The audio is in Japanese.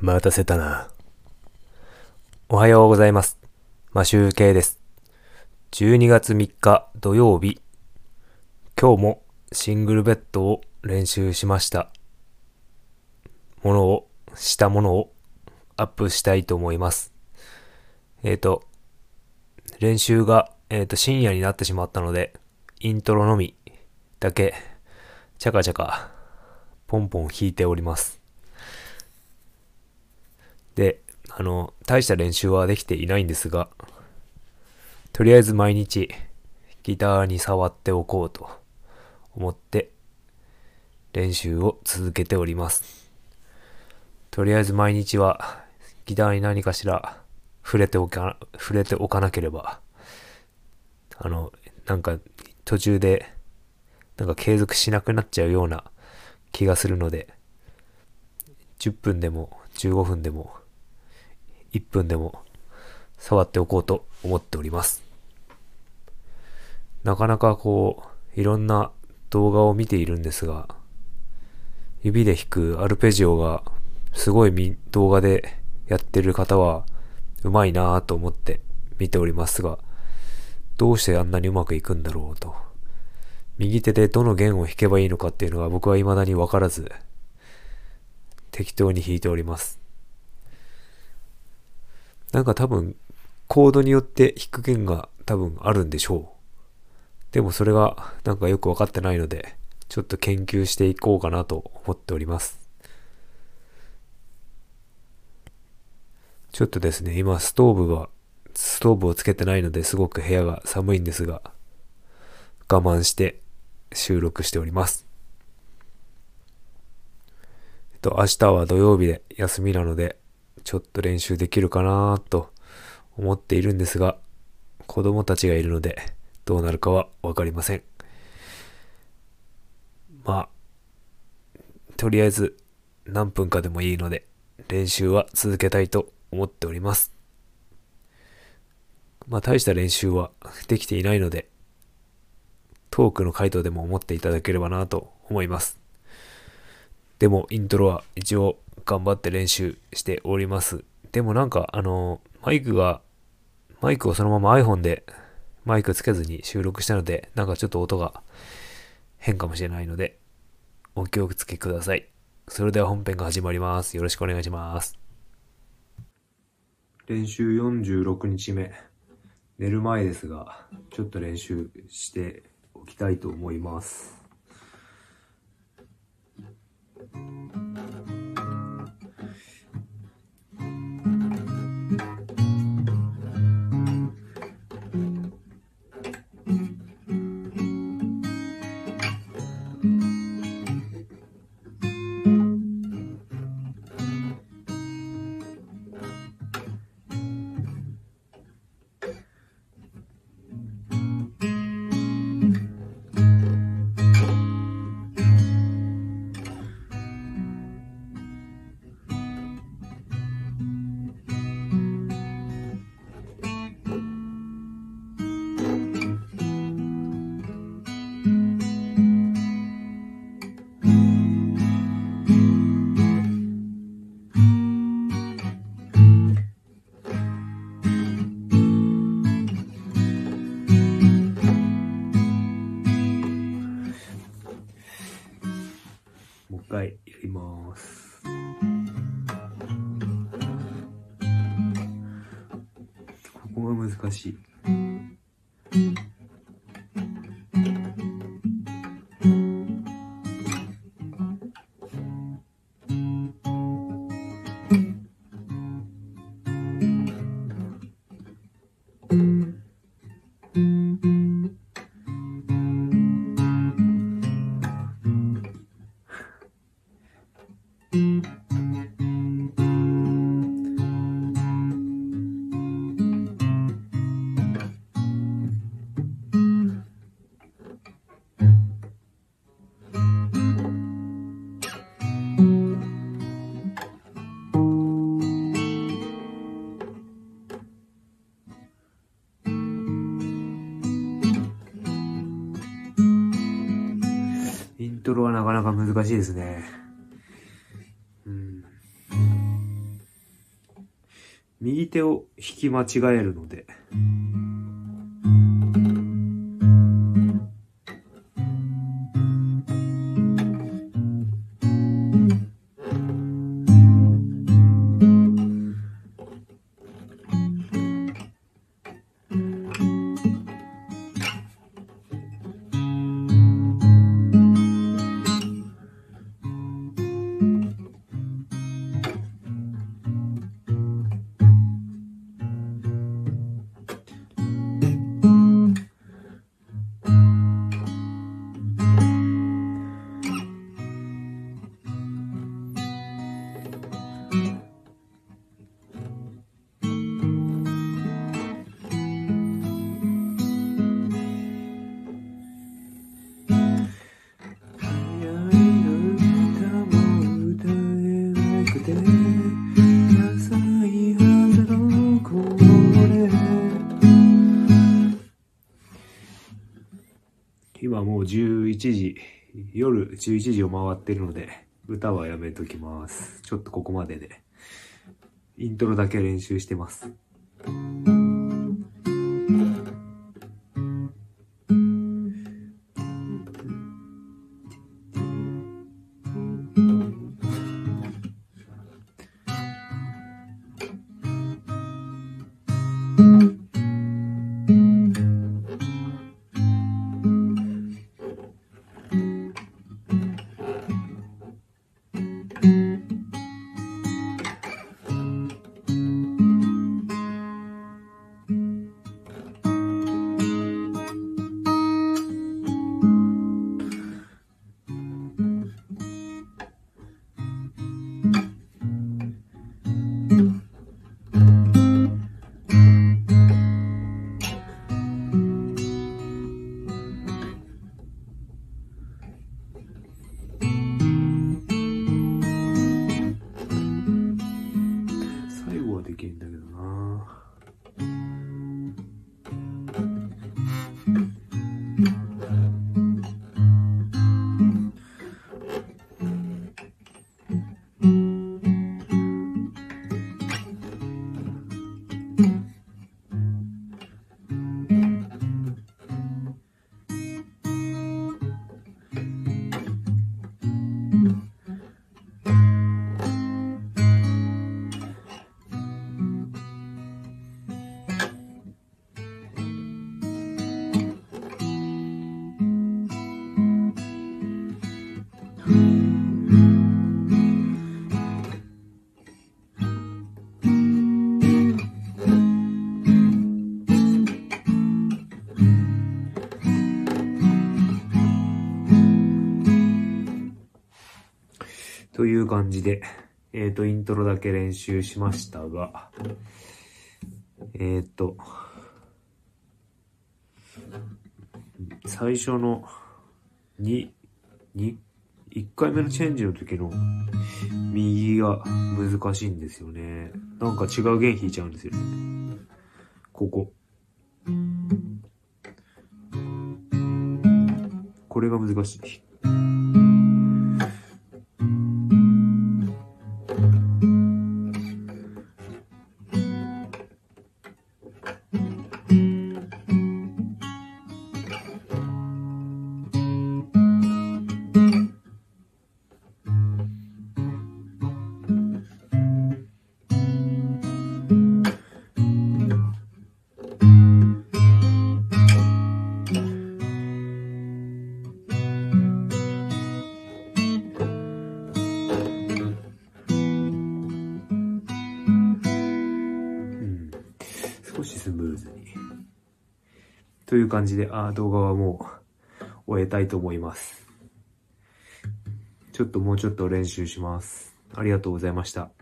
待たせたな。おはようございます。マシュウケイです。12月3日土曜日。今日もシングルベッドを練習しました。ものを、したものをアップしたいと思います。えっ、と、練習が、えっ、と、深夜になってしまったので、イントロのみだけ、チャカチャカ、ポンポン弾いております。で、あの、大した練習はできていないんですが、とりあえず毎日ギターに触っておこうと思って練習を続けております。とりあえず毎日はギターに何かしら触れておか、触れておかなければ、あの、なんか途中でなんか継続しなくなっちゃうような気がするので、10分でも15分でも1分でも触っておこうと思っております。なかなかこう、いろんな動画を見ているんですが、指で弾くアルペジオがすごい動画でやってる方はうまいなぁと思って見ておりますが、どうしてあんなにうまくいくんだろうと。右手でどの弦を弾けばいいのかっていうのが僕は未だにわからず、適当に弾いております。なんか多分、コードによって弾く弦が多分あるんでしょう。でもそれがなんかよくわかってないので、ちょっと研究していこうかなと思っております。ちょっとですね、今ストーブが、ストーブをつけてないのですごく部屋が寒いんですが、我慢して収録しております。えっと、明日は土曜日で休みなので、ちょっと練習できるかなと思っているんですが、子供たちがいるので、どうなるかはわかりません。まあ、とりあえず何分かでもいいので、練習は続けたいと思っております。まあ、大した練習はできていないので、トークの回答でも思っていただければなと思います。でも、イントロは一応頑張って練習しております。でもなんか、あの、マイクが、マイクをそのまま iPhone でマイクつけずに収録したので、なんかちょっと音が変かもしれないので、お気をつけください。それでは本編が始まります。よろしくお願いします。練習46日目。寝る前ですが、ちょっと練習しておきたいと思います。Thank you. 難しい。インなかなか難しいですね。うん。右手を引き間違えるので。11時、夜11時を回ってるので、歌はやめときます。ちょっとここまでで。イントロだけ練習してます。感じで、えっ、ー、と、イントロだけ練習しましたが、えっ、ー、と、最初の2、2、1回目のチェンジの時の右が難しいんですよね。なんか違う弦弾いちゃうんですよね。ここ。これが難しい。という感じで、あ動画はもう終えたいと思います。ちょっともうちょっと練習します。ありがとうございました。